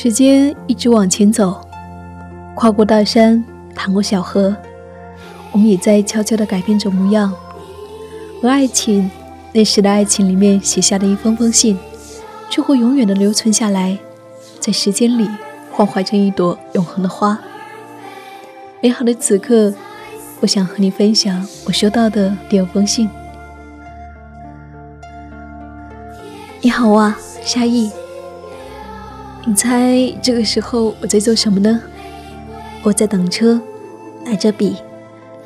时间一直往前走，跨过大山，淌过小河，我们也在悄悄地改变着模样。而爱情，那时的爱情里面写下的一封封信，却会永远的留存下来，在时间里幻化成一朵永恒的花。美好的此刻，我想和你分享我收到的第二封信。你好啊，夏意。你猜这个时候我在做什么呢？我在等车，拿着笔，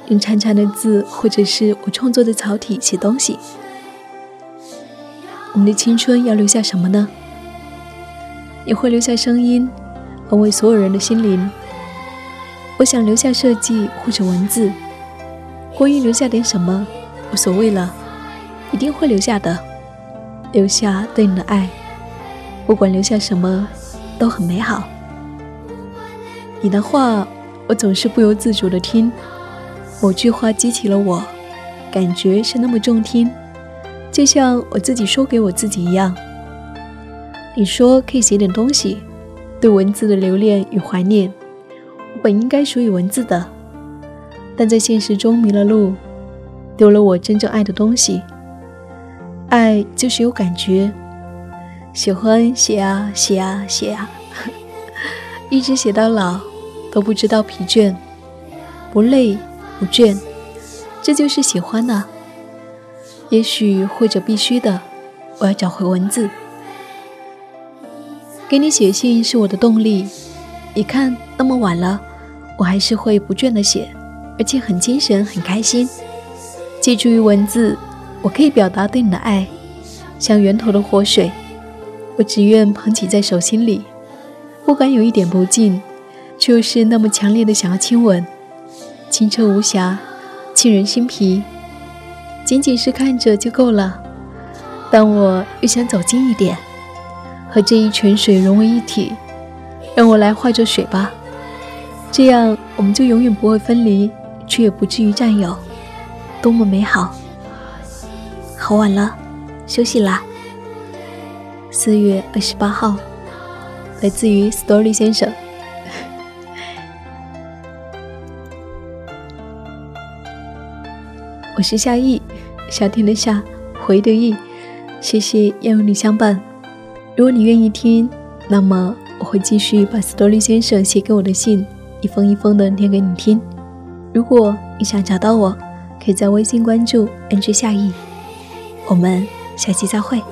用长长的字或者是我创作的草体写东西。我们的青春要留下什么呢？也会留下声音，安慰所有人的心灵。我想留下设计或者文字，关于留下点什么，无所谓了，一定会留下的，留下对你的爱，不管留下什么。都很美好。你的话，我总是不由自主的听。某句话激起了我，感觉是那么中听，就像我自己说给我自己一样。你说可以写点东西，对文字的留恋与怀念。我本应该属于文字的，但在现实中迷了路，丢了我真正爱的东西。爱就是有感觉。喜欢写啊写啊写啊，一直写到老，都不知道疲倦，不累不倦，这就是喜欢呐。也许或者必须的，我要找回文字。给你写信是我的动力。你看那么晚了，我还是会不倦的写，而且很精神很开心。借助于文字，我可以表达对你的爱，像源头的活水。我只愿捧起在手心里，不敢有一点不敬，却又是那么强烈的想要亲吻，清澈无瑕，沁人心脾。仅仅是看着就够了，但我又想走近一点，和这一泉水融为一体。让我来化着水吧，这样我们就永远不会分离，却也不至于占有，多么美好！好晚了，休息啦。四月二十八号，来自于 Story 先生。我是夏意，夏天的夏，回的意。谢谢要有你相伴。如果你愿意听，那么我会继续把 Story 先生写给我的信一封一封的念给你听。如果你想找到我，可以在微信关注 NG 夏意。我们下期再会。